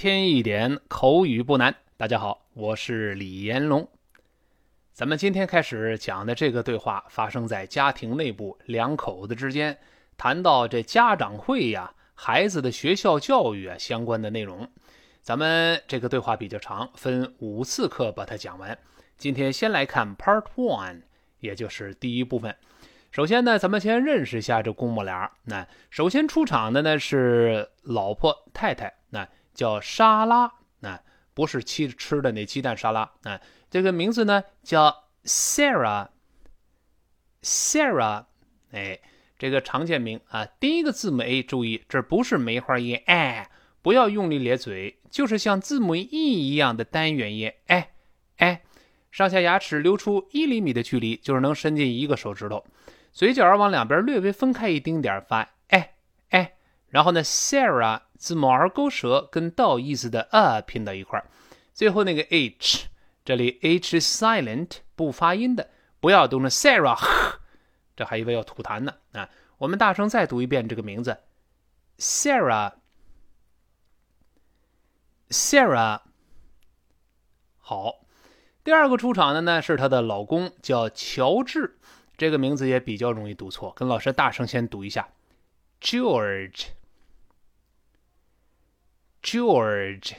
添一点口语不难。大家好，我是李延龙。咱们今天开始讲的这个对话发生在家庭内部，两口子之间谈到这家长会呀、孩子的学校教育啊相关的内容。咱们这个对话比较长，分五次课把它讲完。今天先来看 Part One，也就是第一部分。首先呢，咱们先认识一下这公母俩。那首先出场的呢是老婆太太，那。叫沙拉，啊不是吃吃的那鸡蛋沙拉啊。这个名字呢叫 Sarah，Sarah，哎，这个常见名啊。第一个字母 A，注意，这不是梅花音，哎，不要用力咧嘴，就是像字母 E 一样的单元音，哎哎，上下牙齿留出一厘米的距离，就是能伸进一个手指头，嘴角往两边略微分开一丁点发，哎哎，然后呢，Sarah。字母 R 勾舌跟倒意思的 a 拼到一块儿，最后那个 h，这里 h silent 不发音的，不要读成 Sarah，这还以为要吐痰呢啊！我们大声再读一遍这个名字，Sarah，Sarah。好，第二个出场的呢是她的老公，叫乔治，这个名字也比较容易读错，跟老师大声先读一下，George。George，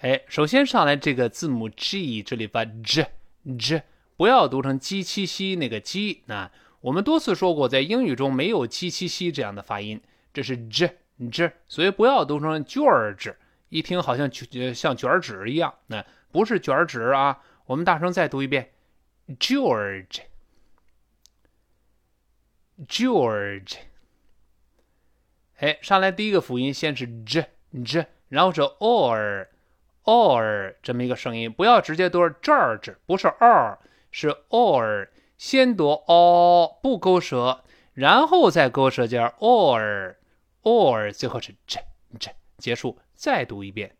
哎，首先上来这个字母 G，这里把 J J 不要读成鸡七西那个鸡。啊我们多次说过，在英语中没有鸡七西这样的发音，这是 J J，所以不要读成 George，一听好像像卷纸一样。那不是卷纸啊，我们大声再读一遍，George，George。哎，上来第一个辅音先是 j j，然后是 or or 这么一个声音，不要直接读 George，不是 r，是 or，先读 o 不勾舌，然后再勾舌尖 or or，最后是 j j 结束，再读一遍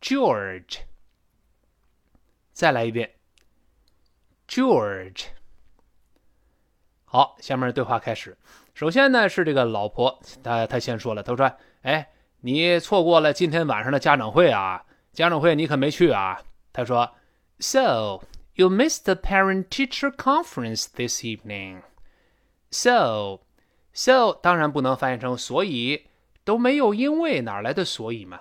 George，再来一遍 George。好，下面对话开始。首先呢，是这个老婆，她她先说了，她说：“哎，你错过了今天晚上的家长会啊，家长会你可没去啊。”她说：“So you missed the parent-teacher conference this evening. So, so 当然不能翻译成所以，都没有因为哪来的所以嘛。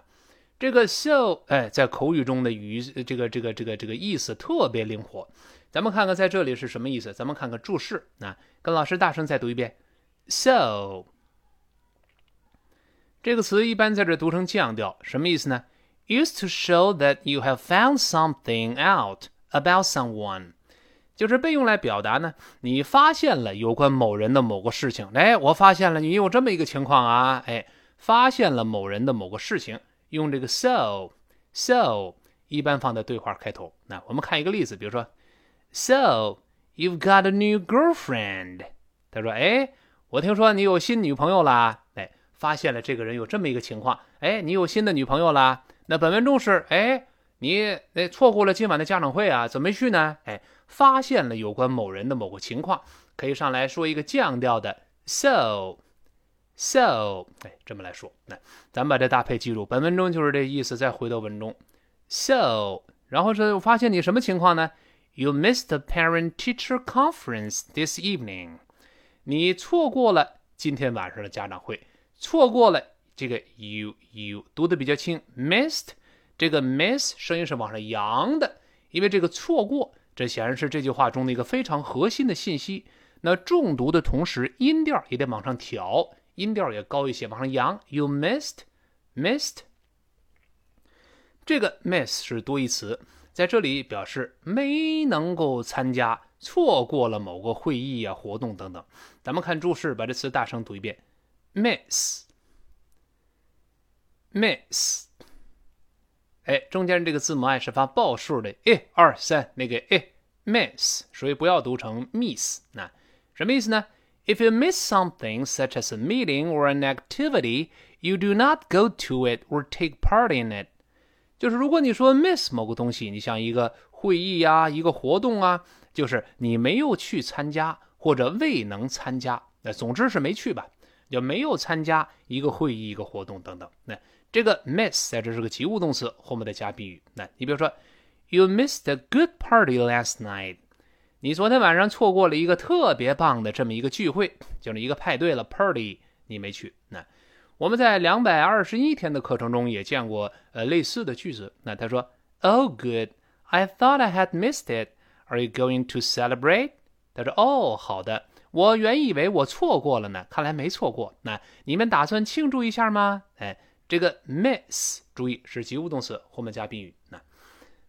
这个 so 哎，在口语中的语这个这个这个这个意思特别灵活。咱们看看在这里是什么意思？咱们看看注释啊，跟老师大声再读一遍。” So，这个词一般在这读成降调，什么意思呢？Used to show that you have found something out about someone，就是被用来表达呢，你发现了有关某人的某个事情。哎，我发现了你有这么一个情况啊！哎，发现了某人的某个事情，用这个 so，so 一般放在对话开头。那我们看一个例子，比如说，So you've got a new girlfriend。他说，哎。我听说你有新女朋友啦，哎，发现了这个人有这么一个情况，哎，你有新的女朋友啦？那本文中是，哎，你哎错过了今晚的家长会啊，怎么没去呢？哎，发现了有关某人的某个情况，可以上来说一个降调的 so，so，哎，这么来说，那咱把这搭配记住，本文中就是这意思。再回到文中，so，然后是我发现你什么情况呢？You missed the parent-teacher conference this evening. 你错过了今天晚上的家长会，错过了这个 you you 读的比较轻，missed 这个 miss 声音是往上扬的，因为这个错过，这显然是这句话中的一个非常核心的信息。那重读的同时，音调也得往上调，音调也高一些，往上扬。You missed missed 这个 miss 是多义词，在这里表示没能够参加。错过了某个会议啊、活动等等。咱们看注释，把这词大声读一遍：miss，miss。哎，中间这个字母 i 是发报数的，一、二、三，那个一 miss，所以不要读成 miss。那什么意思呢？If you miss something such as a meeting or an activity, you do not go to it or take part in it。就是如果你说 miss 某个东西，你像一个会议呀、一个活动啊。就是你没有去参加或者未能参加，那总之是没去吧。就没有参加一个会议、一个活动等等。那这个 miss 在这是个及物动词，后面再加宾语。那你比如说，You missed a good party last night。你昨天晚上错过了一个特别棒的这么一个聚会，就是一个派对了 party，你没去。那我们在两百二十一天的课程中也见过呃类似的句子。那他说，Oh good, I thought I had missed it. Are you going to celebrate？他说，哦，好的，我原以为我错过了呢，看来没错过。那你们打算庆祝一下吗？哎，这个 miss，注意是及物动词，后面加宾语。那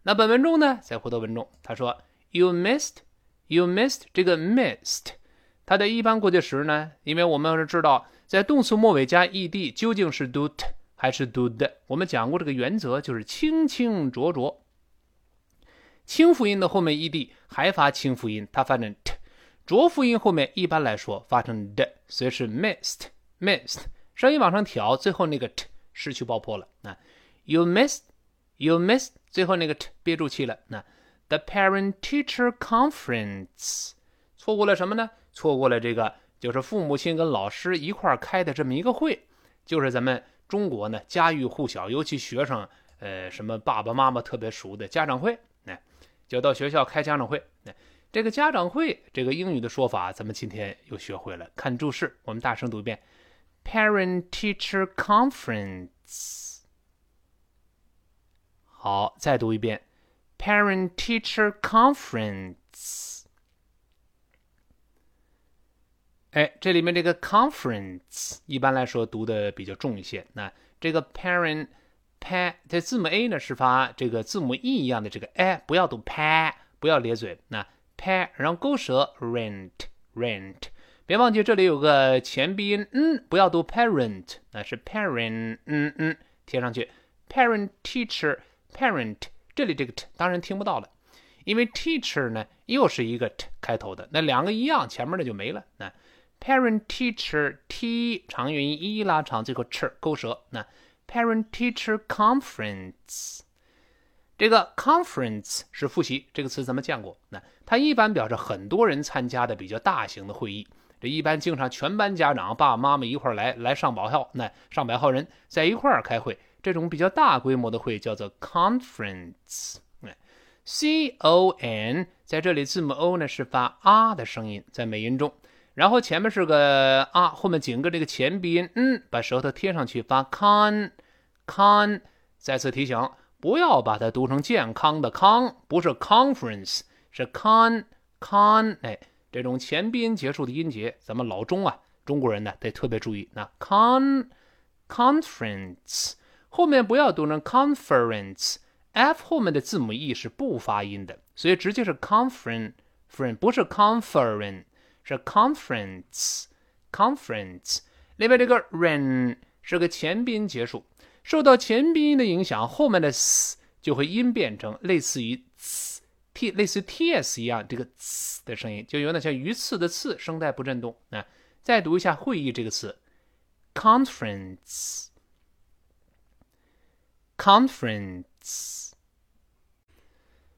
那本文中呢，再回到文中，他说，You missed。You missed 这个 missed，它的一般过去时呢？因为我们是知道，在动词末尾加 ed 究竟是 do t 还是 do d 我们讲过这个原则，就是清清浊浊。清辅音的后面 ed 还发清辅音，它发成 t；浊辅音后面一般来说发成 d，所以是 missed，missed。声音往上挑，最后那个 t 失去爆破了。那 you missed，you missed，最后那个 t 憋住气了。那 The parent-teacher conference，错过了什么呢？错过了这个，就是父母亲跟老师一块儿开的这么一个会，就是咱们中国呢家喻户晓，尤其学生，呃，什么爸爸妈妈特别熟的家长会，就到学校开家长会。哎，这个家长会，这个英语的说法，咱们今天又学会了。看注释，我们大声读一遍：parent-teacher conference。好，再读一遍。Parent-teacher conference，哎，这里面这个 conference 一般来说读的比较重一些。那这个 parent pa 这字母 a 呢是发这个字母 e 一样的这个 a，不要读 pa，不要咧嘴。那 pa 然后勾舌 rent rent，别忘记这里有个前鼻音，嗯，不要读 parent，那是 parent，嗯嗯，贴上去 parent-teacher parent。这里这个 t 当然听不到了，因为 teacher 呢又是一个 t 开头的，那两个一样，前面的就没了。那 parent teacher t 长元音一拉长，最后 ch 勾舌。那 parent teacher conference 这个 conference 是复习这个词，咱们见过。那它一般表示很多人参加的比较大型的会议，这一般经常全班家长爸爸妈妈一块儿来，来上百号，那上百号人在一块儿开会。这种比较大规模的会叫做 conference，哎，c o n 在这里字母 o 呢是发啊的声音，在美音中，然后前面是个啊，后面紧跟这个前鼻音，嗯，把舌头贴上去发 con，con。再次提醒，不要把它读成健康的康，不是 conference，是 con，con。哎，这种前鼻音结束的音节，咱们老中啊，中国人呢得特别注意。那 con，conference。后面不要读成 conference，f 后面的字母 e 是不发音的，所以直接是 conference，不是 conference，是 conference，conference。另外这个 ren 是个前鼻音结束，受到前鼻音的影响，后面的 s 就会音变成类似于 t，类似 ts 一样这个 s 的声音，就有点像鱼刺的刺，声带不振动。啊再读一下会议这个词，conference。Conference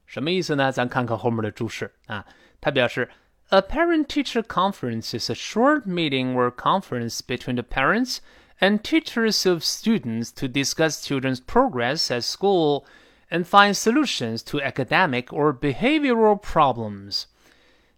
什么意思呢？咱看看后面的注释啊。它表示 ，A parent-teacher conference is a short meeting or conference between the parents and teachers of students to discuss children's progress at school and find solutions to academic or behavioral problems。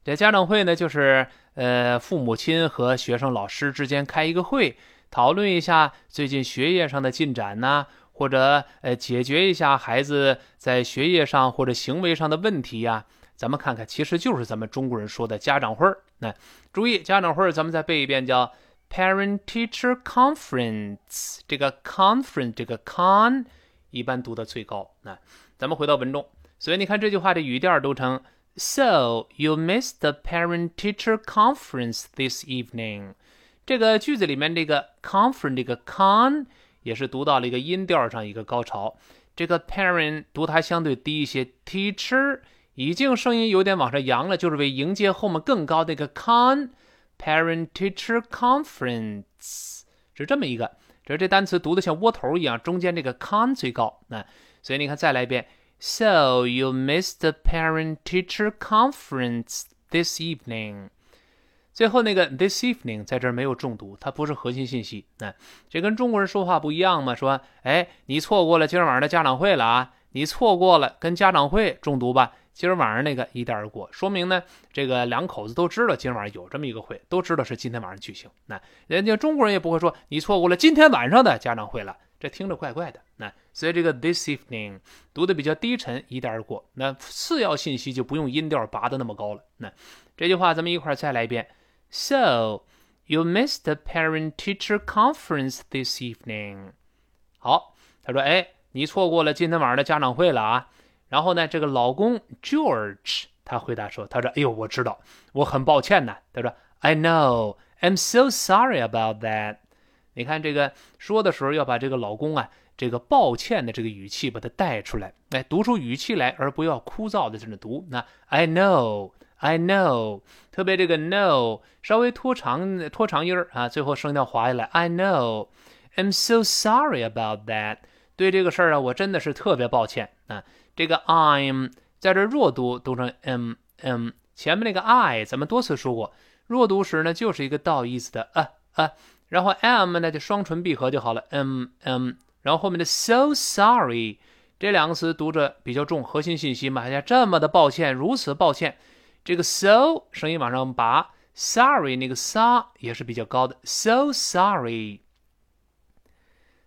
这家长会呢，就是呃父母亲和学生、老师之间开一个会，讨论一下最近学业上的进展呐。或者呃，解决一下孩子在学业上或者行为上的问题呀？ 咱们看看，其实就是咱们中国人说的家长会儿。那注意，家长会儿咱们再背一遍，叫 parent-teacher conference。这个 conference 这个 con 一般读的最高。那咱们回到文中，所以你看这句话的语调读成 So you miss the parent-teacher conference this evening。这个句子里面这个 conference 这个 con。也是读到了一个音调上一个高潮，这个 parent 读它相对低一些，teacher 已经声音有点往上扬了，就是为迎接后面更高的一个 con parent teacher conference 是这么一个，只是这单词读的像窝头一样，中间这个 con 最高，那所以你看再来一遍，So you missed the parent teacher conference this evening。最后那个 this evening 在这儿没有重读，它不是核心信息。那这跟中国人说话不一样嘛？说，哎，你错过了今儿晚上的家长会了啊，你错过了跟家长会重读吧。今儿晚上那个一带而过，说明呢，这个两口子都知道今儿晚上有这么一个会，都知道是今天晚上举行。那人家中国人也不会说你错过了今天晚上的家长会了，这听着怪怪的。那所以这个 this evening 读的比较低沉，一带而过。那次要信息就不用音调拔得那么高了。那这句话咱们一块再来一遍。So you missed the parent-teacher conference this evening。好，他说，哎，你错过了今天晚上的家长会了啊。然后呢，这个老公 George 他回答说：“他说，哎呦，我知道，我很抱歉呢。”他说：“I know, I'm so sorry about that。”你看这个说的时候要把这个老公啊，这个抱歉的这个语气把它带出来，哎，读出语气来，而不要枯燥的在那读。那 I know, I know，特别这个 know 稍微拖长拖长音儿啊，最后声调滑下来。I know, I'm so sorry about that。对这个事儿啊，我真的是特别抱歉啊。这个 I'm 在这弱读，读成 m m。前面那个 I 咱们多次说过，弱读时呢就是一个倒意思的啊啊，然后 m 呢就双唇闭合就好了，m m。然后后面的 so sorry 这两个词读着比较重，核心信息嘛，呀这么的抱歉，如此抱歉。这个 so 声音往上拔，sorry 那个 sa 也是比较高的，so sorry。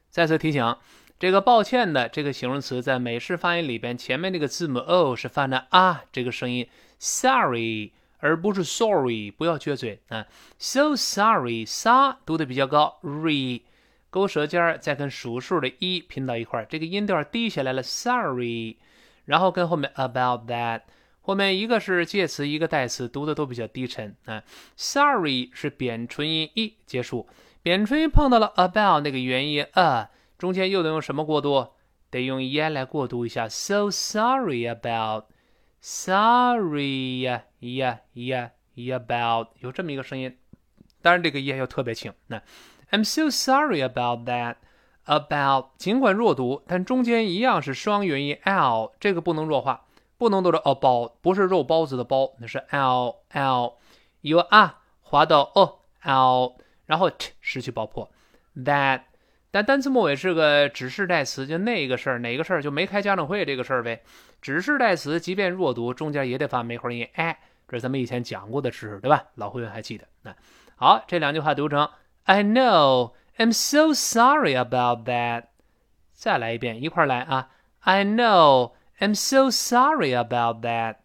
再次提醒。这个抱歉的这个形容词在美式发音里边，前面那个字母 o 是发的啊这个声音，sorry 而不是 sorry，不要撅嘴啊。So sorry，sa 读的比较高，re 勾舌尖儿再跟数数的一拼到一块儿，这个音调低下来了，sorry。然后跟后面 about that，后面一个是介词，一个代词，读的都比较低沉啊。Sorry 是扁唇音一结束，扁唇音碰到了 about 那个元音 a。中间又得用什么过渡？得用 e 来过渡一下。So sorry about, sorry 呀呀呀呀 about 有这么一个声音，当然这个 e 要特别轻。那 I'm so sorry about that. About 尽管弱读，但中间一样是双元音 l，这个不能弱化，不能读成 about，不是肉包子的包，那是 l l。由啊滑到 o l，然后 t 失去爆破。That 但单词末尾是个指示代词，就那个事儿，哪个事儿就没开家长会这个事儿呗。指示代词即便弱读，中间也得发梅花音。哎，这是咱们以前讲过的知识，对吧？老会员还记得。那好，这两句话读成：I know, I'm so sorry about that。再来一遍，一块儿来啊！I know, I'm so sorry about that。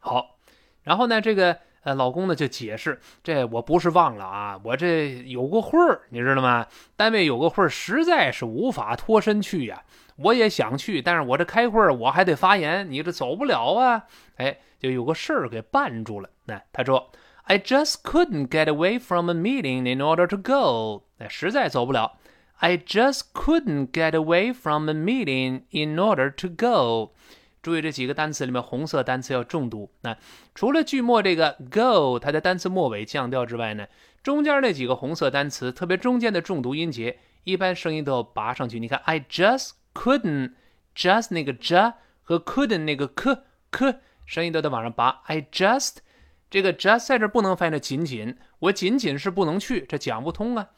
好，然后呢，这个。呃，老公呢就解释，这我不是忘了啊，我这有个会儿，你知道吗？单位有个会儿，实在是无法脱身去呀。我也想去，但是我这开会儿我还得发言，你这走不了啊。哎，就有个事儿给绊住了。那他说，I just couldn't get away from a meeting in order to go。哎，实在走不了。I just couldn't get away from a meeting in order to go。注意这几个单词里面，红色单词要重读。那除了句末这个 go，它的单词末尾降调之外呢，中间那几个红色单词，特别中间的重读音节，一般声音都要拔上去。你看，I just couldn't，just 那个 j 和 couldn't 那个 k k 声音都得往上拔。I just 这个 just 在这不能翻译成仅仅，我仅仅是不能去，这讲不通啊。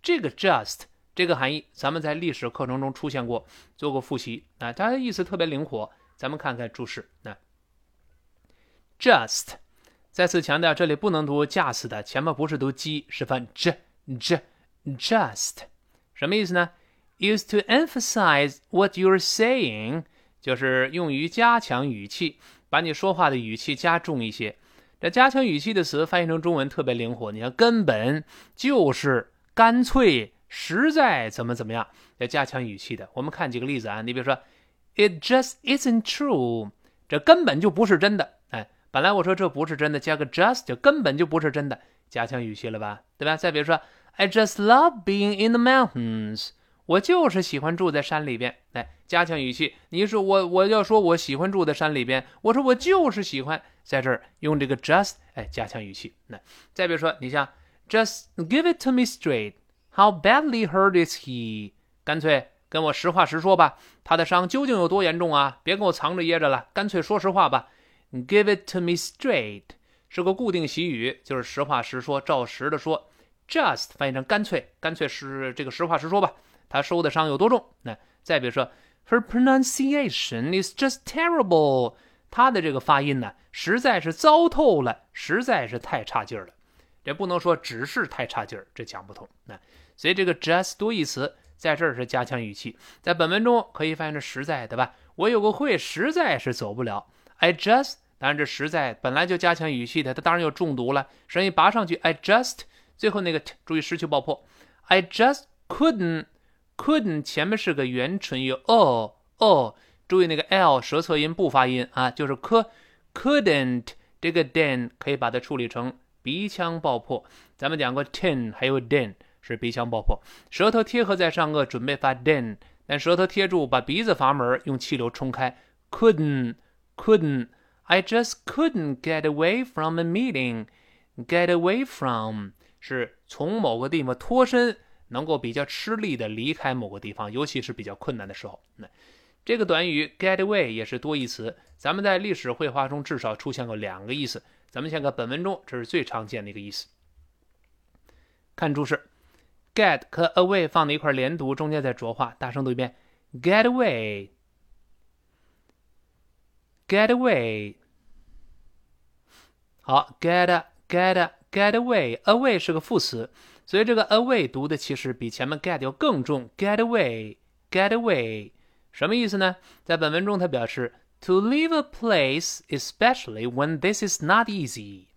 这个 just 这个含义，咱们在历史课程中出现过，做过复习啊，它的意思特别灵活。咱们看看注释，那 just 再次强调，这里不能读驾驶的，前面不是读 g，是翻 j j just 什么意思呢？Used to emphasize what you're saying，就是用于加强语气，把你说话的语气加重一些。这加强语气的词翻译成中文特别灵活，你看根本就是干脆实在怎么怎么样，要加强语气的。我们看几个例子啊，你比如说。It just isn't true，这根本就不是真的。哎，本来我说这不是真的，加个 just 就根本就不是真的，加强语气了吧，对吧？再比如说，I just love being in the mountains，我就是喜欢住在山里边。哎，加强语气，你说我我要说我喜欢住在山里边，我说我就是喜欢在这儿用这个 just，哎，加强语气。那再比如说，你像 Just give it to me straight，How badly hurt is he？干脆。跟我实话实说吧，他的伤究竟有多严重啊？别跟我藏着掖着了，干脆说实话吧。Give it to me straight。是个固定习语，就是实话实说，照实的说。Just 翻译成干脆，干脆是这个实话实说吧。他受的伤有多重？那再比如说，Her pronunciation is just terrible。他的这个发音呢，实在是糟透了，实在是太差劲儿了。这不能说只是太差劲儿，这讲不通。那所以这个 just 多义词在这儿是加强语气，在本文中可以翻译成实在，对吧？我有个会，实在是走不了。I just，当然这实在本来就加强语气的，它当然有重读了，声音拔上去。I just。最后那个注意失去爆破，I just couldn't，couldn't 前面是个元唇有哦哦注意那个 l 舌侧音不发音啊，就是 c couldn't 这个 den 可以把它处理成鼻腔爆破。咱们讲过 ten 还有 den 是鼻腔爆破，舌头贴合在上颚准备发 den，但舌头贴住把鼻子阀门用气流冲开，couldn't couldn't，I just couldn't get away from a meeting，get away from。是从某个地方脱身，能够比较吃力的离开某个地方，尤其是比较困难的时候。那这个短语 get away 也是多义词，咱们在历史绘画中至少出现过两个意思。咱们先看本文中，这是最常见的一个意思。看注释 ，get 和 away 放在一块连读，中间再浊化，大声读一遍：get away，get away。好，get get。Get away, away 是个副词，所以这个 away 读的其实比前面 get 要更重。Get away, get away，什么意思呢？在本文中，它表示 to leave a place, especially when this is not easy，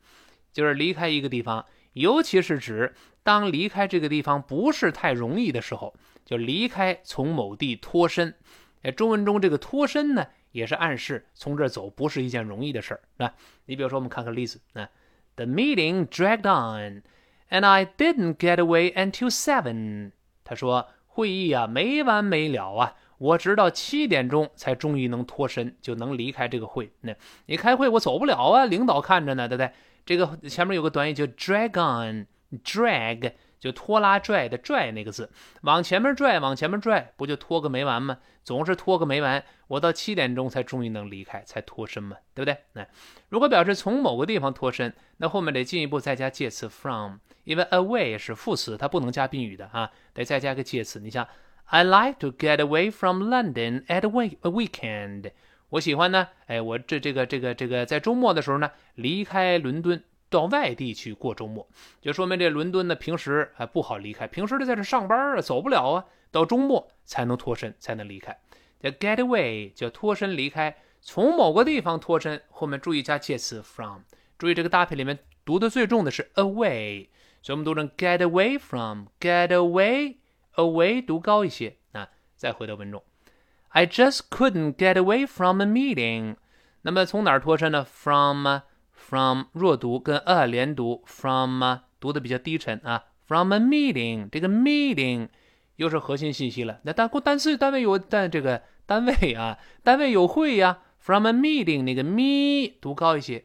就是离开一个地方，尤其是指 当离开这个地方不是太容易的时候，就离开，从某地脱身。哎，中文中这个脱身呢，也是暗示从这儿走不是一件容易的事儿，是吧？你比如说，我们看个例子啊。The meeting dragged on, and I didn't get away until seven. 他说会议啊没完没了啊，我直到七点钟才终于能脱身，就能离开这个会。那你开会我走不了啊，领导看着呢，对不对？这个前面有个短语叫 drag on Drag。就拖拉拽的拽那个字，往前面拽，往前面拽，不就拖个没完吗？总是拖个没完，我到七点钟才终于能离开，才脱身嘛，对不对？那如果表示从某个地方脱身，那后面得进一步再加介词 from，因为 away 是副词，它不能加宾语的啊，得再加个介词。你像 I like to get away from London at week a weekend，我喜欢呢，哎，我这这个这个这个在周末的时候呢，离开伦敦。到外地去过周末，就说明这伦敦呢平时还不好离开，平时就在这上班啊，走不了啊，到周末才能脱身，才能离开。这 get away 叫脱身离开，从某个地方脱身，后面注意加介词 from，注意这个搭配里面读的最重的是 away，所以我们读成 get away from，get away，away 读高一些啊。再回到文中，I just couldn't get away from a meeting。那么从哪儿脱身呢？from from 弱读跟 a 连读，from 读的比较低沉啊。From a meeting，这个 meeting 又是核心信息了。那单过单词单位有但这个单位啊，单位有会呀。From a meeting，那个 me 读高一些，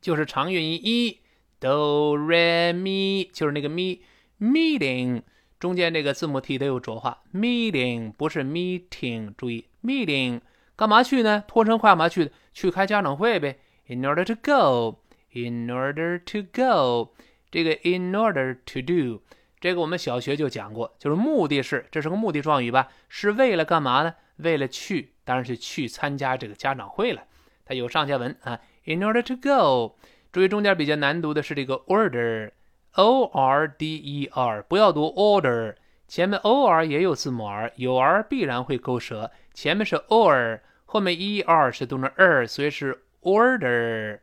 就是长元音 e do re mi，就是那个 me meeting 中间这个字母 t 都有浊化。meeting 不是 meeting，注意 meeting 干嘛去呢？脱身干嘛去？去开家长会呗。In order to go, in order to go，这个 in order to do，这个我们小学就讲过，就是目的是，这是个目的状语吧？是为了干嘛呢？为了去，当然是去参加这个家长会了。它有上下文啊。In order to go，注意中间比较难读的是这个 order，o r d e r，不要读 order，前面 o r 也有字母 r，有 r 必然会勾舌，前面是 or，后面 e r 是读成 er，所以是。Order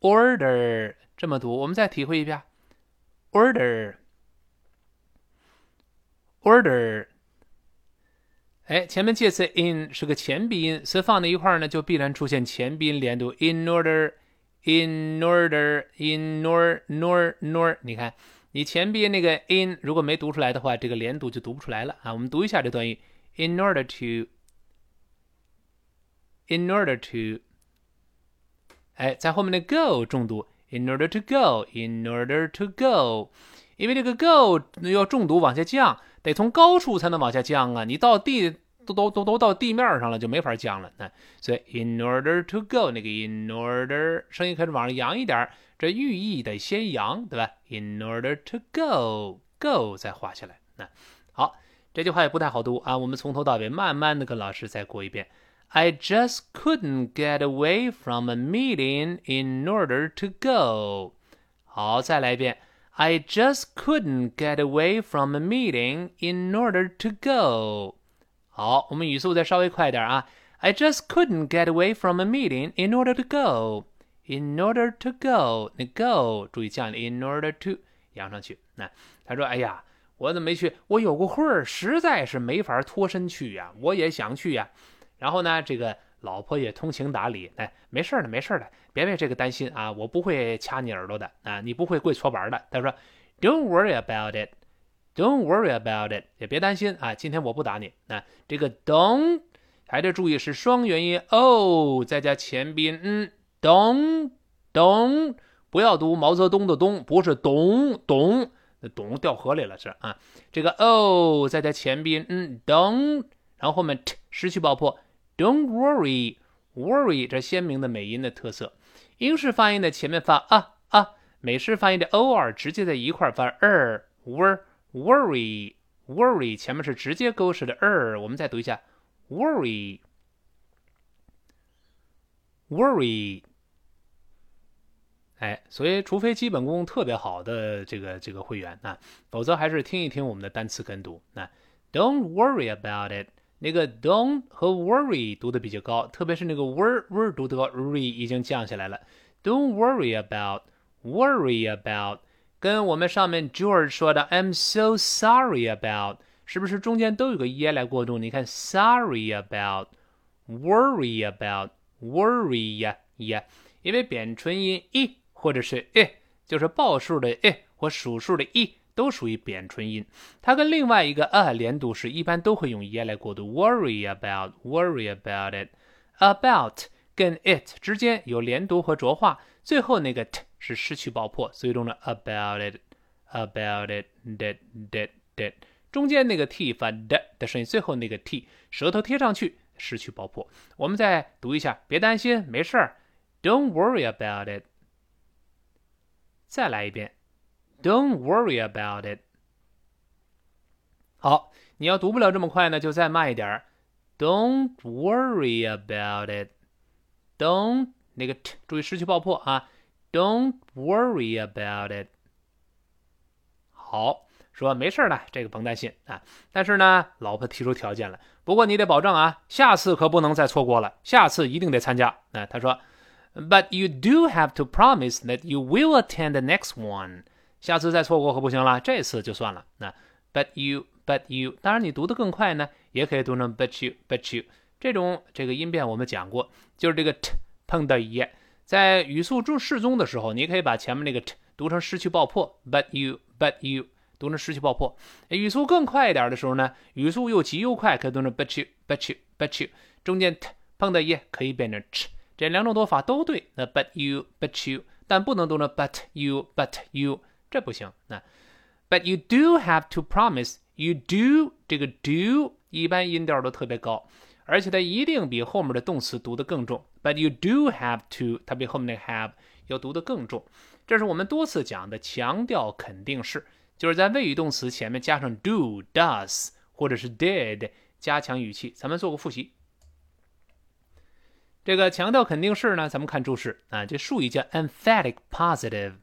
order 这么读，我们再体会一遍。order order，哎，前面介词 in 是个前鼻音，所以放在一块儿呢，就必然出现前鼻音连读。in order in order in nor nor nor，你看，你前鼻音那个 in 如果没读出来的话，这个连读就读不出来了啊。我们读一下这段语：in order to in order to。哎，在后面的 go 重读，in order to go，in order to go，因为这个 go 要重读往下降，得从高处才能往下降啊。你到地都都都都到地面上了，就没法降了。那所以 in order to go 那个 in order 声音开始往上扬一点，这寓意得先扬，对吧？in order to go go 再画下来。那好，这句话也不太好读啊，我们从头到尾慢慢的跟老师再过一遍。I just couldn't get away from a meeting in order to go。好，再来一遍。I just couldn't get away from a meeting in order to go。好，我们语速再稍微快点啊。I just couldn't get away from a meeting in order to go. In order to go，那 go 注意降了，in order to 扬上去。那他说：“哎呀，我怎么没去？我有个会儿，实在是没法脱身去呀。我也想去呀。 然后呢，这个老婆也通情达理，哎，没事的，没事的，别为这个担心啊，我不会掐你耳朵的啊，你不会跪搓板的。”他说：“Don't worry about it。” Don't worry about it，也别担心啊，今天我不打你。那这个 don't 还得注意是双元音 o，再加前鼻嗯，don't don't，不要读毛泽东的东，不是咚咚，那咚掉河里了是啊。这个 o 再加前鼻嗯，don't，然后后面 t 失去爆破，don't worry，worry 这鲜明的美音的特色。英式发音的前面发啊啊，美式发音的 o r 直接在一块发 er wor。Worry, worry，前面是直接勾式的 er，我们再读一下 worry, worry。哎，所以除非基本功特别好的这个这个会员啊，否则还是听一听我们的单词跟读。那 Don't worry about it，那个 don't 和 worry 读的比较高，特别是那个 wor wor 读的高，re 已经降下来了。Don't worry about, worry about。跟我们上面 George 说的 "I'm so sorry about" 是不是中间都有个 e 来过渡？你看 "sorry about", "worry about", "worry" 呀呀，因为扁唇音 e 或者是 e，就是报数的 e 或数数的 e 都属于扁唇音。它跟另外一个 a 连读时，一般都会用 e 来过渡。"worry about", "worry about it", "about" 跟 it 之间有连读和浊化，最后那个 t。是失去爆破，所以用了 about it，about it，that，that，that，中间那个 t 发 d 的声音，最后那个 t 舌头贴上去，失去爆破。我们再读一下，别担心，没事儿，Don't worry about it。再来一遍 ，Don't worry about it。好，你要读不了这么快呢，就再慢一点，Don't worry about it。Don't 那个 t 注意失去爆破啊。Don't worry about it。好，说没事的，这个甭担心啊。但是呢，老婆提出条件了，不过你得保证啊，下次可不能再错过了，下次一定得参加。那他说，But you do have to promise that you will attend the next one。 下次再错过可不行了，这次就算了。那 But you，But you，当然你读得更快呢，也可以读成 But you，But you。这种这个音变我们讲过，就是这个 t 碰到一。在语速中适中的时候，你可以把前面那个 t 读成失去爆破，but you，but you 读成失去爆破。语速更快一点的时候呢，语速又急又快，可以读成 but you，but you，but you。中间 t 碰到 e 可以变成 ch，这两种读法都对。那 but you，but you，但不能读成 but you，but you，这不行。那 but you do have to promise，you do 这个 do 一般音调都特别高。而且它一定比后面的动词读得更重，but you do have to，它比后面那个 have 要读得更重。这是我们多次讲的强调肯定式，就是在谓语动词前面加上 do、does 或者是 did，加强语气。咱们做个复习。这个强调肯定式呢，咱们看注释啊，这术语叫 emphatic positive。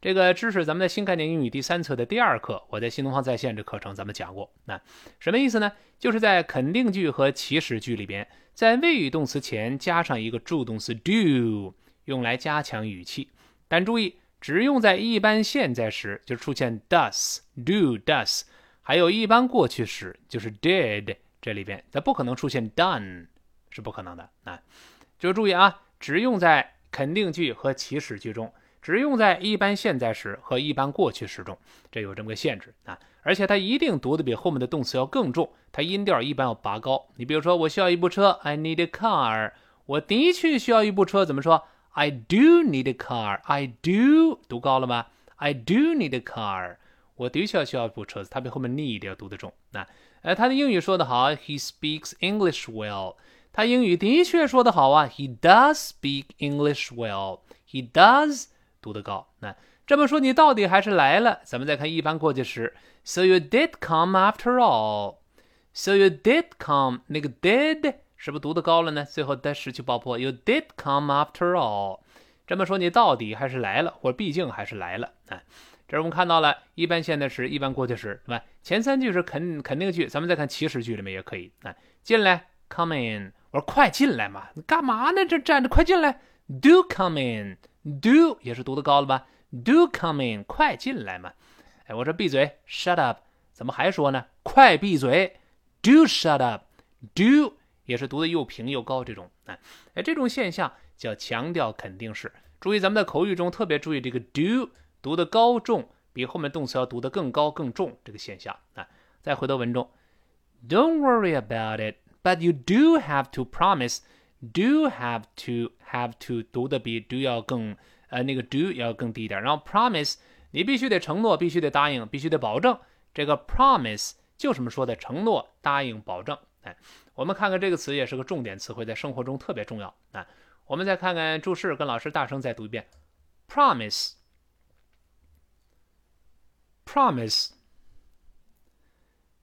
这个知识咱们在新概念英语第三册的第二课，我在新东方在线这课程咱们讲过。那什么意思呢？就是在肯定句和祈使句里边，在谓语动词前加上一个助动词 do，用来加强语气。但注意，只用在一般现在时，就出现 does do does，还有一般过去时，就是 did 这里边，它不可能出现 done，是不可能的。啊，就注意啊，只用在肯定句和祈使句中。只用在一般现在时和一般过去时中，这有这么个限制啊！而且它一定读的比后面的动词要更重，它音调一般要拔高。你比如说，我需要一部车，I need a car。我的确需要一部车，怎么说？I do need a car。I do 读高了吗？I do need a car。我的确需要一部车子，它比后面 need 要读得重。那呃，他的英语说得好，He speaks English well。他英语的确说得好啊，He does speak English well。He does 读得高。那这么说，你到底还是来了。咱们再看一般过去时，So you did come after all。So you did come，那个 did 是不是读得高了呢？最后的失去爆破，You did come after all。这么说，你到底还是来了，或者毕竟还是来了啊。这我们看到了一般现在时、一般过去时，对吧？前三句是肯肯定句，咱们再看祈使句里面也可以啊。进来，come in。我说快进来嘛，你干嘛呢？这站着，快进来，do come in Do 也是读的高了吧？do come in，快进来嘛。哎，我说闭嘴，shut up，怎么还说呢？快闭嘴，do shut up，do 也是读的又平又高这种。哎，哎，这种现象叫强调肯定式。注意咱们的口语中特别注意这个 do 读的高重，比后面动词要读的更高更重这个现象。啊，再回到文中，Don't worry about it。But you do have to promise. Do have to have to 读的比 do 要更呃那个 do 要更低一点。然后 promise 你必须得承诺，必须得答应，必须得保证。这个 promise 就什么说的承诺、答应、保证。哎，我们看看这个词也是个重点词汇，在生活中特别重要。啊，我们再看看注释，跟老师大声再读一遍：promise。promise。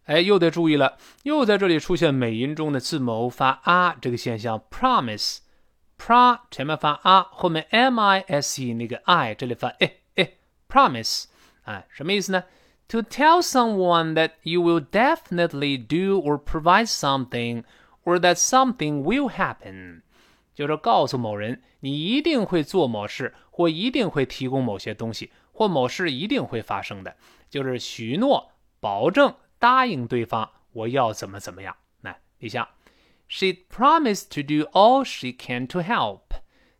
哎，又得注意了，又在这里出现美音中的字母发啊这个现象。Promise，pra 前面发啊，后面 m i s e 那个 i 这里发哎哎，promise，哎，什么意思呢？To tell someone that you will definitely do or provide something, or that something will happen，就是告诉某人你一定会做某事，或一定会提供某些东西，或某事一定会发生的，就是许诺、保证。答应对方我要怎么怎么样？来，你想，She promised to do all she can to help。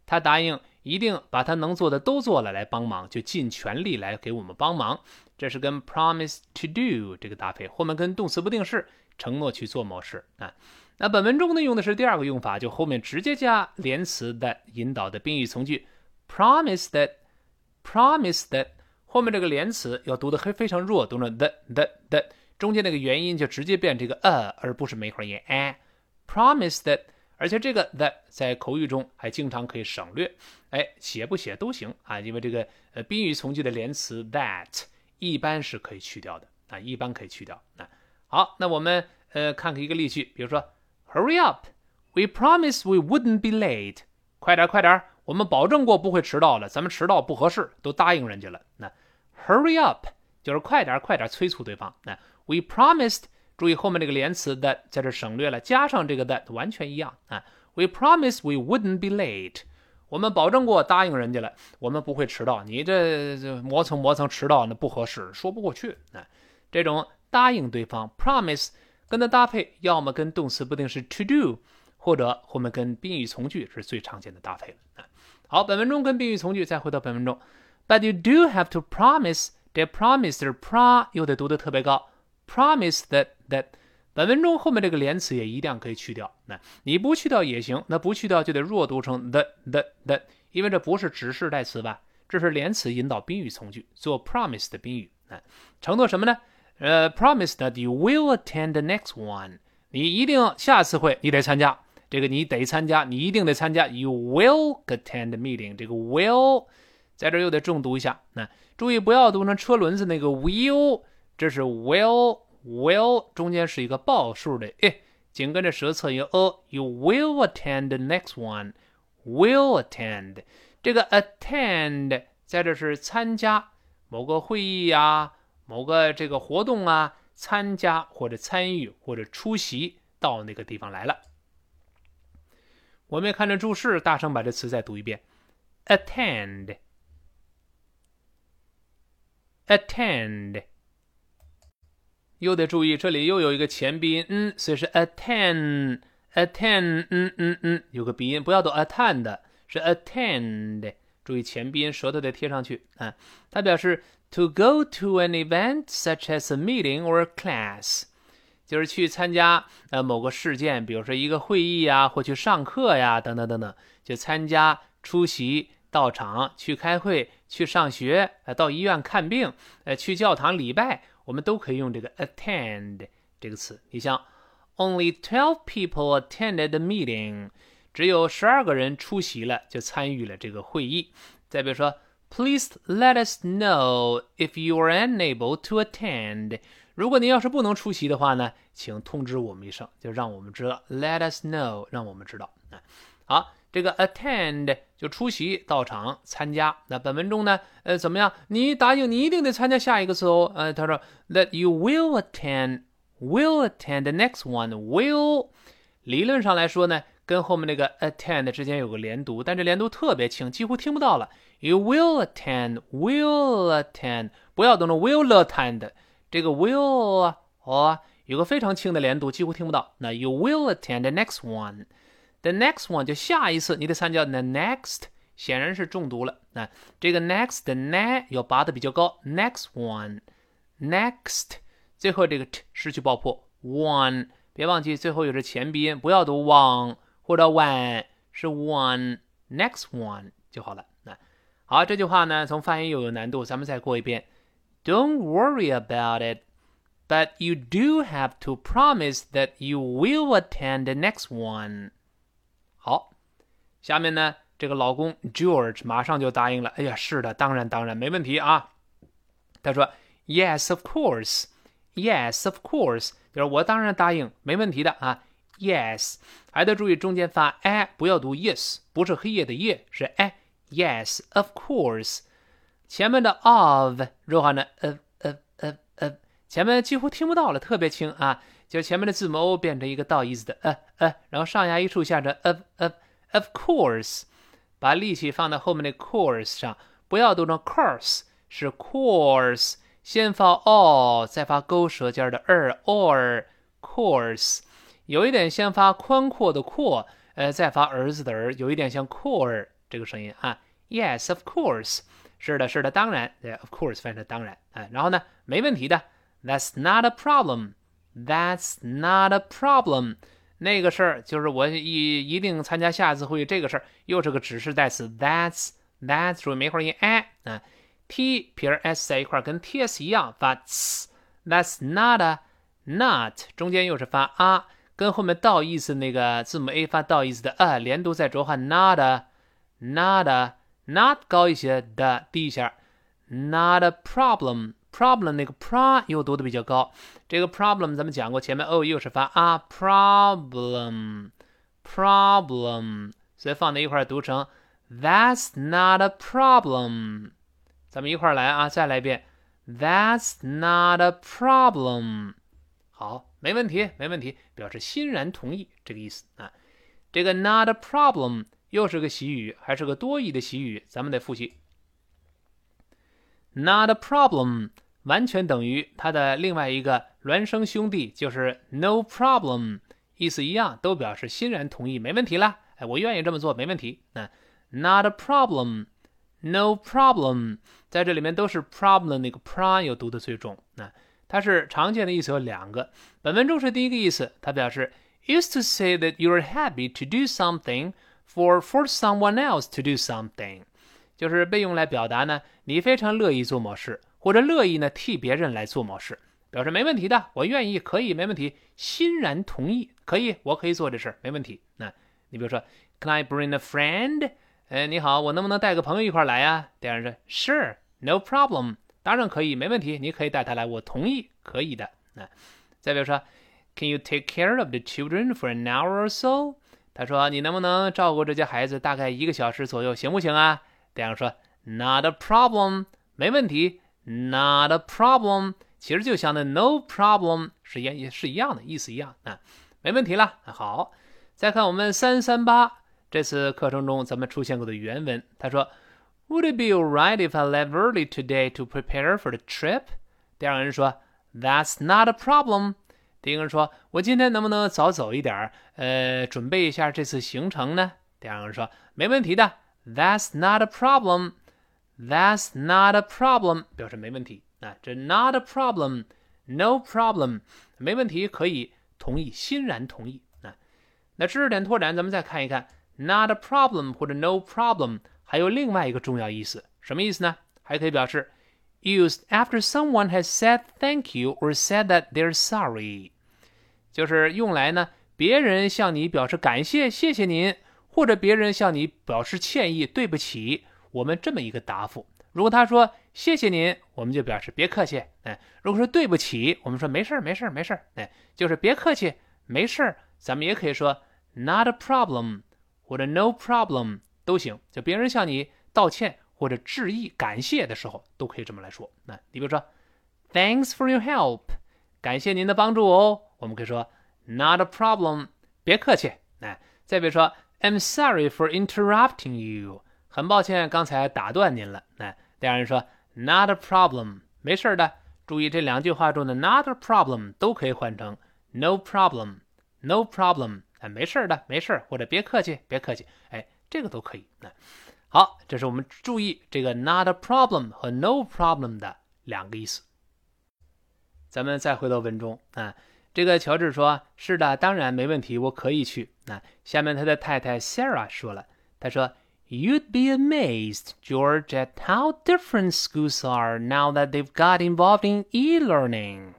她答应一定把她能做的都做了来帮忙，就尽全力来给我们帮忙。这是跟 promise to do 这个搭配，后面跟动词不定式，承诺去做某事啊。那本文中呢用的是第二个用法，就后面直接加连词 that 引导的宾语从句，promise that，promise that 后面这个连词要读的还非常弱，读成 the the the。中间那个元音就直接变这个 a，而不是梅花音 a。Promise that，而且这个 that 在口语中还经常可以省略，哎，写不写都行啊，因为这个呃宾语从句的连词 that 一般是可以去掉的啊，一般可以去掉啊。好，那我们呃看看一个例句，比如说 Hurry up，we promise we wouldn't be late。快点快点，我们保证过不会迟到了，咱们迟到不合适，都答应人家了。那 Hurry up 就是快点快点催促对方。那 We promised，注意后面这个连词 that 在这省略了，加上这个 that 完全一样啊。We promised we wouldn't be late，我们保证过答应人家了，我们不会迟到。你这磨蹭磨蹭迟到那不合适，说不过去啊。这种答应对方 promise 跟它搭配，要么跟动词不定式 to do，或者后面跟宾语从句是最常见的搭配了啊。好，本文中跟宾语从句，再回到本文中，But you do have to promise，这 promise 是 pro 又得读的特别高。Promise that that，本文中后面这个连词也一定可以去掉。那你不去掉也行，那不去掉就得弱读成 the the the，因为这不是指示代词吧？这是连词引导宾语从句，做 promise 的宾语。啊，承诺什么呢？呃，promise that you will attend the next one，你一定下次会你得参加，这个你得参加，你一定得参加。You will attend the meeting，这个 will 在这又得重读一下。那注意不要读成车轮子那个 will。这是 will will 中间是一个报数的诶，紧跟着舌侧一个 a，you will attend the next one。will attend 这个 attend 在这是参加某个会议呀，某个这个活动啊，参加或者参与或者出席到那个地方来了。我们也看着注释，大声把这词再读一遍：attend attend。又得注意，这里又有一个前鼻音，嗯，所以是 attend，attend，嗯嗯嗯，有个鼻音，不要读 attend，是 attend。注意前鼻音，舌头得贴上去啊。它表示 to go to an event such as a meeting or a class，就是去参加呃某个事件，比如说一个会议呀，或去上课呀，等等等等，就参加、出席、到场、去开会、去上学、呃到医院看病、呃去教堂礼拜。我们都可以用这个 attend 这个词。你像，Only twelve people attended the meeting，只有十二个人出席了，就参与了这个会议。再比如说，Please let us know if you are unable to attend。如果您要是不能出席的话呢，请通知我们一声，就让我们知道。Let us know，让我们知道。好，这个 attend 就出席、到场、参加。那本文中呢，呃，怎么样？你答应你一定得参加下一个词哦。呃，他说 that you will attend，will attend the next one。will 理论上来说呢，跟后面那个 attend 之间有个连读，但这连读特别轻，几乎听不到了。You will attend，will attend，不要等着 will attend。这个 will 啊，哦，有个非常轻的连读，几乎听不到。那 you will attend the next one one，the next one 就下一次你得参加 the next，显然是重读了。那这个 next 的 ne 要拔的比较高，next one，next 最后这个 t 失去爆破，one 别忘记最后有着前鼻音，不要读 one 或者 one，是 one，next one 就好了。那好，这句话呢，从发音又有难度，咱们再过一遍。Don't worry about it, but you do have to promise that you will attend the next one. 下面呢，这个老公 George 马上就答应了。哎呀，是的，当然，当然，没问题啊。他说：“Yes, of course. Yes, of course. 就是我当然答应，没问题的啊。Yes，还得注意中间发哎，不要读 yes，不是黑夜的夜，是哎。Yes, of course. 前面的 of 弱化呢，呃呃呃呃，前面几乎听不到了，特别轻啊，就前面的字母 o 变成一个倒意思的呃呃，然后上牙一竖，下着 of of of course，把力气放在后面的 course 上，不要读成 course，是 course，先发 o，再发勾舌尖的 er or course，有一点先发宽阔的阔，呃，再发儿子的儿，有一点像 core 这个声音啊，yes of course。是的，是的，当然，对，of course，翻译成当然，哎，然后呢，没问题的，That's not a problem，That's not a problem， 那个事儿就是我一一定参加下次会议，这个事儿又是个指示代词，That's，That's，注意没块音哎啊，t 撇 s 在一块儿跟 ts 一样发 ts，That's not a，not 中间又是发啊，跟后面倒意思那个字母 a 发倒意思的啊，连读在浊化，not a，not a。not 高一些的低一下，not a problem。problem 那个 pro 又读的比较高，这个 problem 咱们讲过，前面 o 又是发啊，problem problem，所以放在一块读成 That's not a problem。咱们一块来啊，再来一遍，That's not a problem。好，没问题，没问题，表示欣然同意这个意思啊。这个 not a problem。又是个习语，还是个多义的习语，咱们得复习。Not a problem，完全等于它的另外一个孪生兄弟，就是 no problem，意思一样，都表示欣然同意，没问题啦。哎，我愿意这么做，没问题。那 not a problem，no problem，在这里面都是 problem 那个 pr 有读的最重。那它是常见的意思有两个，本文中是第一个意思，它表示 used to say that you are happy to do something。For for someone else to do something，就是被用来表达呢，你非常乐意做某事，或者乐意呢替别人来做某事，表示没问题的，我愿意，可以，没问题，欣然同意，可以，我可以做这事儿，没问题。那你比如说，Can I bring a friend？哎，你好，我能不能带个朋友一块来呀？第二人说，Sure，no problem，当然可以，没问题，你可以带他来，我同意，可以的。那再比如说，Can you take care of the children for an hour or so？他说：“你能不能照顾这些孩子大概一个小时左右，行不行啊？”这样说：“Not a problem，没问题。”Not a problem，其实就像那 “no problem” 是一是一样的意思一样啊，没问题了。好，再看我们三三八这次课程中咱们出现过的原文。他说：“Would it be alright if I left early today to prepare for the trip？” 第二个人说：“That's not a problem。”第一个人说：“我今天能不能早走一点呃，准备一下这次行程呢？”第二个人说：“没问题的，That's not a problem. That's not a problem，表示没问题啊。这 not a problem，no problem，没问题，可以同意，欣然同意啊。那知识点拓展，咱们再看一看，not a problem 或者 no problem 还有另外一个重要意思，什么意思呢？还可以表示 used after someone has said thank you or said that they're sorry。就是用来呢，别人向你表示感谢，谢谢您，或者别人向你表示歉意，对不起，我们这么一个答复。如果他说谢谢您，我们就表示别客气。哎，如果说对不起，我们说没事儿，没事儿，没事儿。哎，就是别客气，没事儿。咱们也可以说 not a problem 或者 no problem 都行。就别人向你道歉或者致意、感谢的时候，都可以这么来说。那你比如说 thanks for your help。感谢您的帮助哦，我们可以说 not a problem，别客气。哎，再比如说 I'm sorry for interrupting you，很抱歉刚才打断您了。那，第二人说 not a problem，没事的。注意这两句话中的 not a problem 都可以换成 no problem，no problem，哎，没事的，没事或者别客气，别客气，哎，这个都可以。那好，这是我们注意这个 not a problem 和 no problem 的两个意思。咱们再回到文中啊，这个乔治说：“是的，当然没问题，我可以去。”那下面他的太太 Sarah 说了，他说：“You'd be amazed, George, at how different schools are now that they've got involved in e-learning。”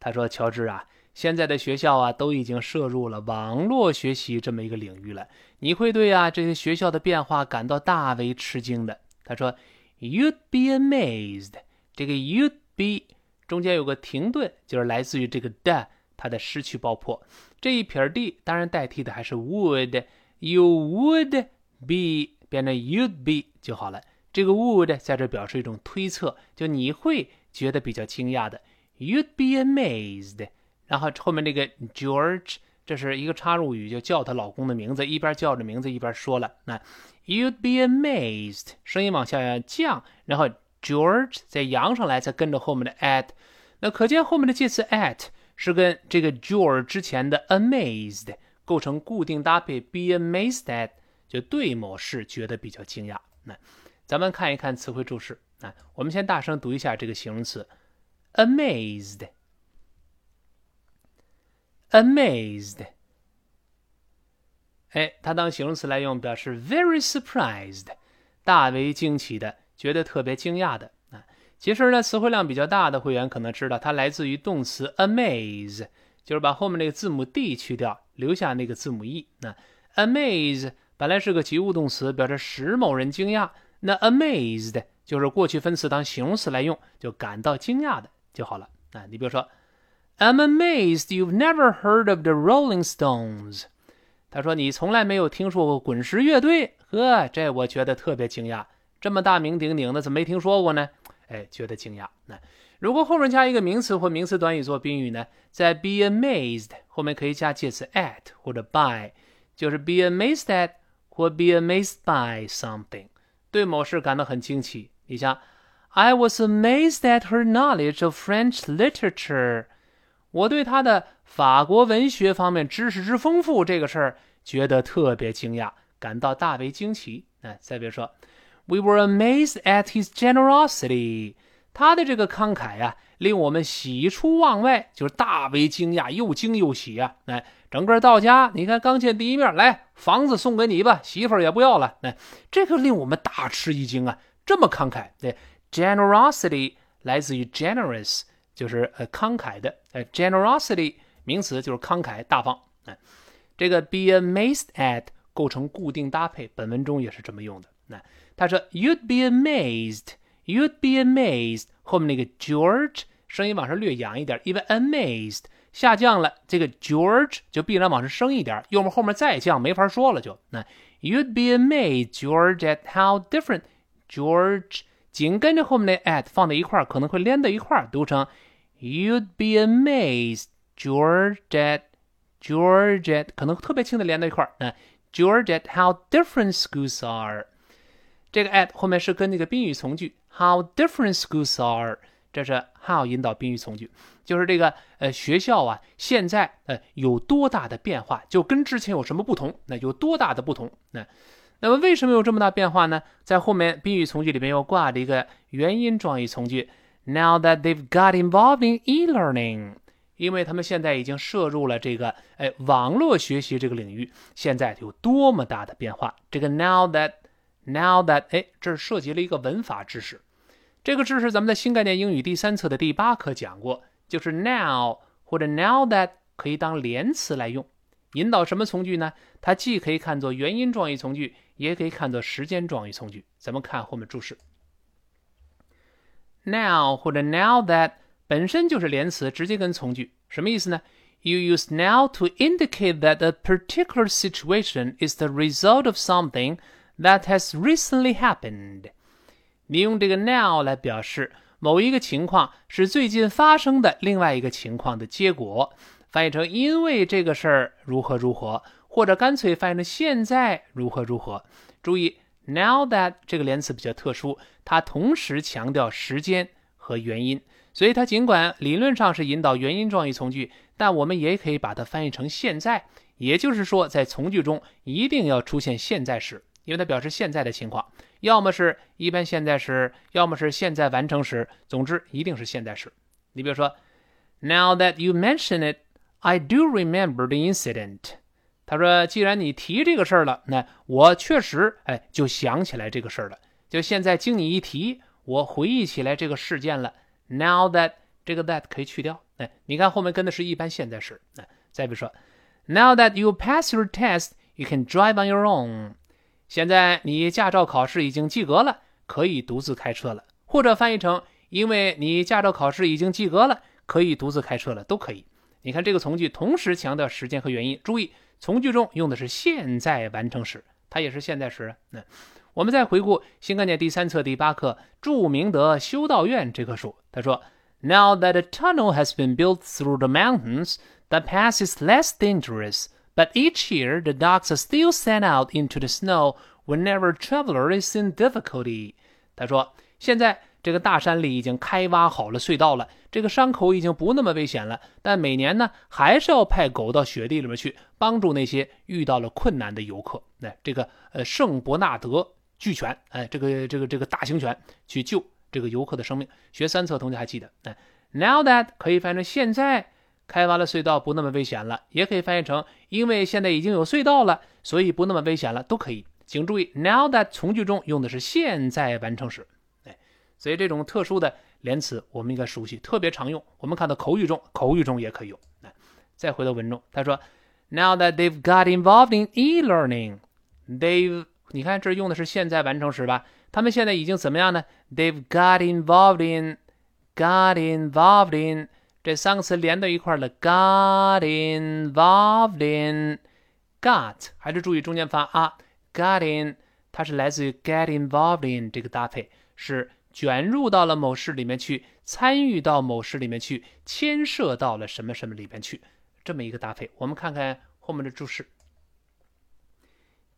他说：“乔治啊，现在的学校啊都已经涉入了网络学习这么一个领域了，你会对啊这些学校的变化感到大为吃惊的。”他说：“You'd be amazed。”这个 “you'd be”。中间有个停顿，就是来自于这个的，它的失去爆破。这一撇 d 当然代替的还是 would，you would be 变成 you'd be 就好了。这个 would 在这表示一种推测，就你会觉得比较惊讶的，you'd be amazed。然后后面这个 George，这是一个插入语，就叫她老公的名字，一边叫着名字一边说了，那 you'd be amazed，声音往下降，然后。George 再扬上来，再跟着后面的 at，那可见后面的介词 at 是跟这个 George 之前的 amazed 构成固定搭配，be amazed at 就对某事觉得比较惊讶。那咱们看一看词汇注释啊，我们先大声读一下这个形容词 amazed，amazed，哎，它当形容词来用，表示 very surprised，大为惊奇的。觉得特别惊讶的啊，其实呢，词汇量比较大的会员可能知道，它来自于动词 amaze，就是把后面那个字母 d 去掉，留下那个字母 e。那 amaze 本来是个及物动词，表示使某人惊讶。那 amazed 就是过去分词当形容词来用，就感到惊讶的就好了啊。你比如说，I'm amazed you've never heard of the Rolling Stones。他说你从来没有听说过滚石乐队，呵，这我觉得特别惊讶。这么大名鼎鼎的，怎么没听说过呢？哎，觉得惊讶。那如果后面加一个名词或名词短语做宾语呢？在 be amazed 后面可以加介词 at 或者 by，就是 be amazed at 或 be amazed by something，对某事感到很惊奇。你像，I was amazed at her knowledge of French literature。我对她的法国文学方面知识之丰富这个事儿觉得特别惊讶，感到大为惊奇。哎，再比如说。We were amazed at his generosity。他的这个慷慨呀，令我们喜出望外，就是大为惊讶，又惊又喜啊！哎，整个到家，你看刚见第一面，来房子送给你吧，媳妇儿也不要了。哎，这个令我们大吃一惊啊！这么慷慨，对，generosity 来自于 generous，就是呃慷慨的。呃，generosity 名词就是慷慨大方。哎，这个 be amazed at 构成固定搭配，本文中也是这么用的。那他说，You'd be amazed, you'd be amazed。后面那个 George 声音往上略扬一点，因为 amazed 下降了，这个 George 就必然往上升一点，要么后面再降没法说了就。那 You'd be amazed, George, at how different George 紧跟着后面那 at 放在一块儿，可能会连在一块儿，读成 You'd be amazed, George, at George at 可能特别轻的连在一块儿。那 George at how different schools are。这个 at 后面是跟那个宾语从句 how different schools are，这是 how 引导宾语从句， 就是这个呃学校啊现在呃有多大的变化，就跟之前有什么不同？那有多大的不同？那那么为什么有这么大变化呢？在后面宾语从句里面又挂着一个原因状语从句，now that they've got involving e-learning，因为他们现在已经摄入了这个哎网络学习这个领域，现在有多么大的变化？这个 now that Now that，哎，这涉及了一个文法知识。这个知识咱们在新概念英语第三册的第八课讲过，就是 now 或者 now that 可以当连词来用，引导什么从句呢？它既可以看作原因状语从句，也可以看作时间状语从句。咱们看后面注释，now 或者 now that 本身就是连词，直接跟从句，什么意思呢？You use now to indicate that a particular situation is the result of something that has recently happened。你用这个 now 来表示。 某一个情况是最近发生的另外一个情况的结果，翻译成因为这个事儿如何如何，或者干脆翻译成现在如何如何。注意，now that 这个连词比较特殊，它同时强调时间和原因，所以它尽管理论上是引导原因状语从句，但我们也可以把它翻译成现在，也就是说，在从句中一定要出现现在时。因为它表示现在的情况，要么是一般现在时，要么是现在完成时，总之一定是现在时。你比如说，Now that you mention it, I do remember the incident。他说，既然你提这个事儿了，那我确实哎就想起来这个事儿了。就现在经你一提，我回忆起来这个事件了。Now that 这个 that 可以去掉，哎，你看后面跟的是一般现在时。哎，再比如说，Now that you pass your test, you can drive on your own。现在你驾照考试已经及格了，可以独自开车了。或者翻译成，因为你驾照考试已经及格了，可以独自开车了，都可以。你看这个从句同时强调时间和原因。注意，从句中用的是现在完成时，它也是现在时。那我们再回顾新概念第三册第八课著名的修道院这棵树。他说：“Now that a tunnel has been built through the mountains, the path is less dangerous.” But each year, the dogs are still sent out into the snow whenever traveler is in difficulty。他说：“现在这个大山里已经开挖好了隧道了，这个伤口已经不那么危险了。但每年呢，还是要派狗到雪地里面去帮助那些遇到了困难的游客。那这个呃，圣伯纳德巨犬，哎，这个这个这个大型犬去救这个游客的生命。学三册同学还记得？哎，Now that 可以翻成现在。”开挖了隧道不那么危险了，也可以翻译成因为现在已经有隧道了，所以不那么危险了，都可以。请注意，now that 从句中用的是现在完成时，哎，所以这种特殊的连词我们应该熟悉，特别常用。我们看到口语中，口语中也可以用。来，再回到文中，他说，now that they've got involved in e-learning，they've，你看这用的是现在完成时吧？他们现在已经怎么样呢？They've got involved in，got involved in。这三个词连到一块了，got involved in，got 还是注意中间发啊，got in 它是来自于 get involved in 这个搭配，是卷入到了某事里面去，参与到某事里面去，牵涉到了什么什么里面去，这么一个搭配。我们看看后面的注释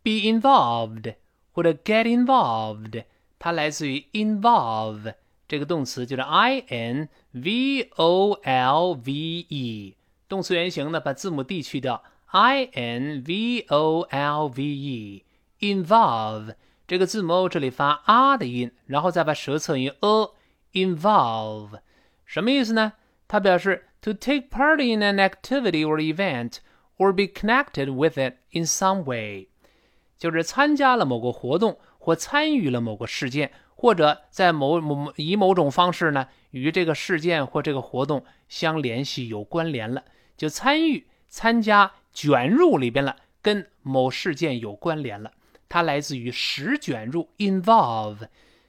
，be involved 或者 get involved，它来自于 involve。这个动词就是 i n v o l v e，动词原形呢，把字母 d 去掉，i n v o l v e，involve 这个字母 o 这里发 r 的音，然后再把舌侧音 a，involve 什么意思呢？它表示 to take part in an activity or event or be connected with it in some way，就是参加了某个活动或参与了某个事件。 或者在某某以某种方式呢，与这个事件或这个活动相联系、有关联了，就参与、参加、卷入里边了，跟某事件有关联了。它来自于使卷入 （involve）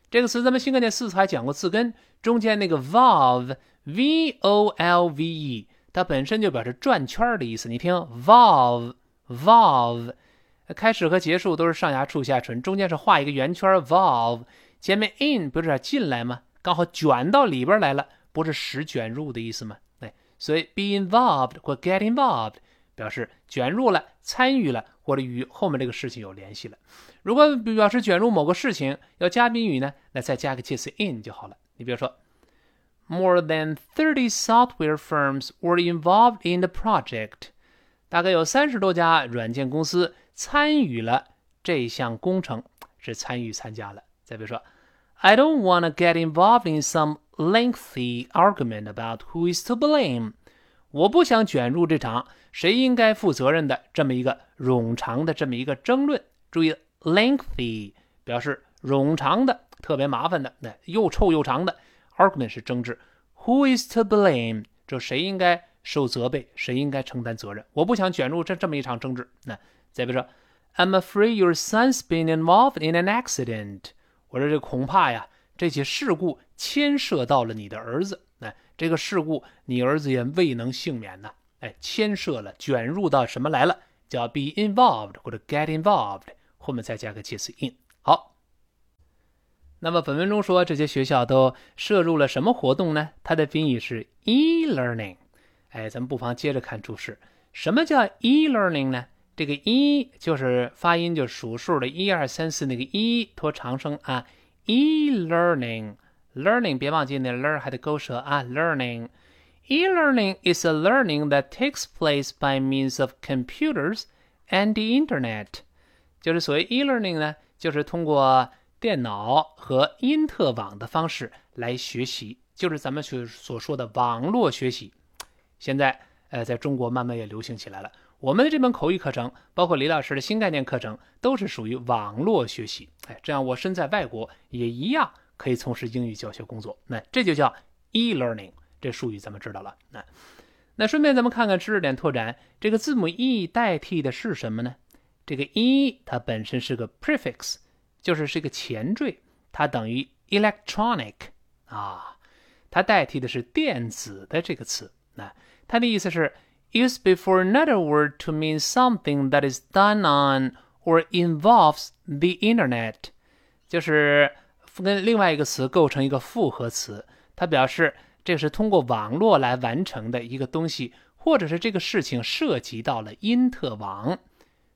这个词。咱们新概念四次还讲过字根，中间那个 volve（v o l v e），它本身就表示转圈的意思。你听，volve，volve，开始和结束都是上牙触下唇，中间是画一个圆圈，volve。前面 in 不是进来吗？刚好卷到里边来了，不是使卷入的意思吗？哎，所以 be involved 或 get involved 表示卷入了、参与了，或者与后面这个事情有联系了。如果表示卷入某个事情，要加宾语呢，那再加个介词 in 就好了。你比如说，more than thirty software firms were involved in the project，大概有三十多家软件公司参与了这项工程，是参与参加了。再比如说，I don't want to get involved in some lengthy argument about who is to blame。我不想卷入这场谁应该负责任的这么一个冗长的这么一个争论。注意，lengthy 表示冗长的、特别麻烦的、那又臭又长的。argument 是争执。Who is to blame？就谁应该 受责备，谁应该承担责任？我不想卷入这这么一场争执。那再比如说，I'm afraid your son's been involved in an accident。 我说这恐怕呀，这起事故牵涉到了你的儿子。那这个事故，你儿子也未能幸免呢。哎，牵涉了，卷入到什么来了？叫 be involved 或者 get involved，后面再加个介词 in。好，那么本文中说这些学校都摄入了什么活动呢？它的宾语是 e-learning。哎，咱们不妨接着看注释。什么叫 e-learning 呢？这个 e 就是发音就是数数的，一二三四那个 e 拖长声啊。e-learning，learning 别忘记那 learn 还得勾舌啊。learning。E-learning is a learning that takes place by means of computers and the internet。就是所谓 e-learning 呢，就是通过电脑和因特网的方式来学习，就是咱们所所说的网络学习。现在，呃，在中国慢慢也流行起来了。我们的这门口语课程，包括李老师的新概念课程，都是属于网络学习。哎，这样我身在外国也一样可以从事英语教学工作。那这就叫 e-learning。这术语咱们知道了。那那顺便咱们看看知识点拓展，这个字母 e 代替的是什么呢？这个 e 它本身是个 prefix，就是是个前缀，它等于 electronic 啊，它代替的是电子的这个词。那它的意思是 use before another word to mean something that is done on or involves the internet，就是跟另外一个词构成一个复合词，它表示。这是通过网络来完成的一个东西，或者是这个事情涉及到了因特网，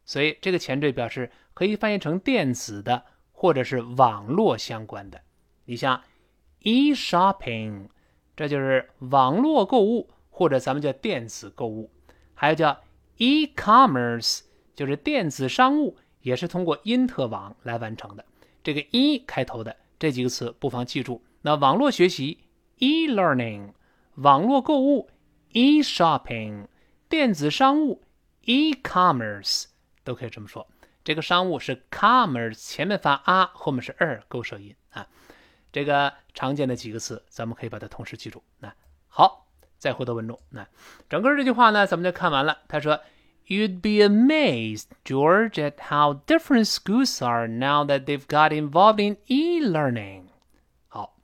所以这个前缀表示可以翻译成电子的，或者是网络相关的。你像 e-shopping，这就是网络购物，或者咱们叫电子购物；还有叫 e-commerce，就是电子商务，也是通过因特网来完成的。这个 e 开头的这几个词不妨记住。那网络学习。e-learning，网络购物；e-shopping，电子商务；e-commerce，都可以这么说。这个商务是 commerce，前面发 a，后面是 er，勾舌音啊。这个常见的几个词，咱们可以把它同时记住。那好，再回到文中。那整个这句话呢，咱们就看完了。他说：“You'd be amazed, George, at how different schools are now that they've got involved in e-learning.” 好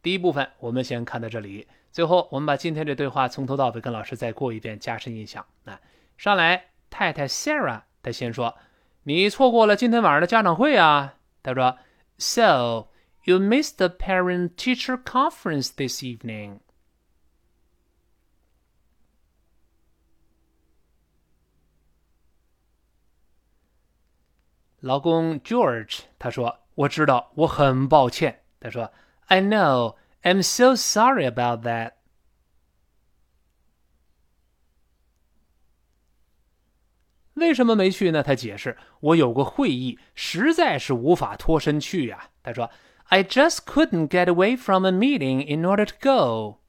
第一部分我们先看到这里，最后我们把今天这对话从头到尾跟老师再过一遍，加深印象。那上来，太太 Sarah 她先说：“你错过了今天晚上的家长会啊。”她说：“So you missed the parent-teacher conference this evening。”老公 George 他说：“我知道，我很抱歉。”他说。I know. I'm so sorry about that. 为什么没去呢？他解释：“我有个会议，实在是无法脱身去呀。”他说：“I just couldn't get away from a meeting in order to go.”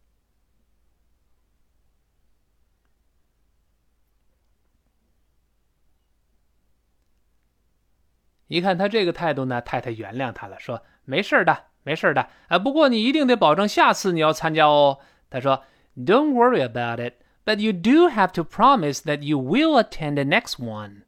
一看他这个态度呢，太太原谅他了，说：“没事的。”没事的，啊，不过你一定得保证下次你要参加哦。他说：“Don't worry about it, but you do have to promise that you will attend the next one.”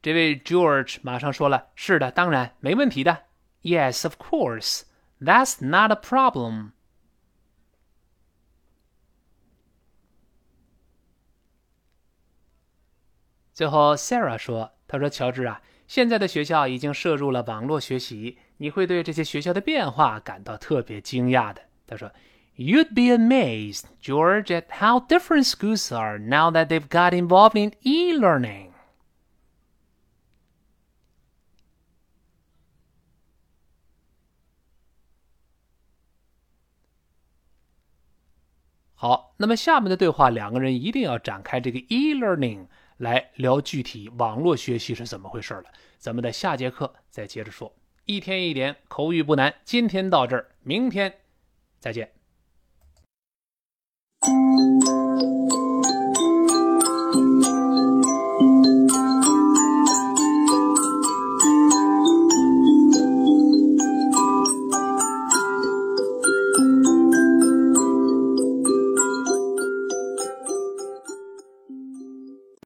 这位 George 马上说了：“是的，当然，没问题的。”Yes, of course. That's not a problem. 最后，Sarah 说：“她说，乔治啊，现在的学校已经涉入了网络学习，你会对这些学校的变化感到特别惊讶的。”她说：“You'd be amazed, George, at how different schools are now that they've got involved in e-learning.” 好，那么下面的对话，两个人一定要展开这个 e-learning。 来聊具体网络学习是怎么回事了，咱们在下节课再接着说。一天一点口语不难，今天到这儿，明天再见。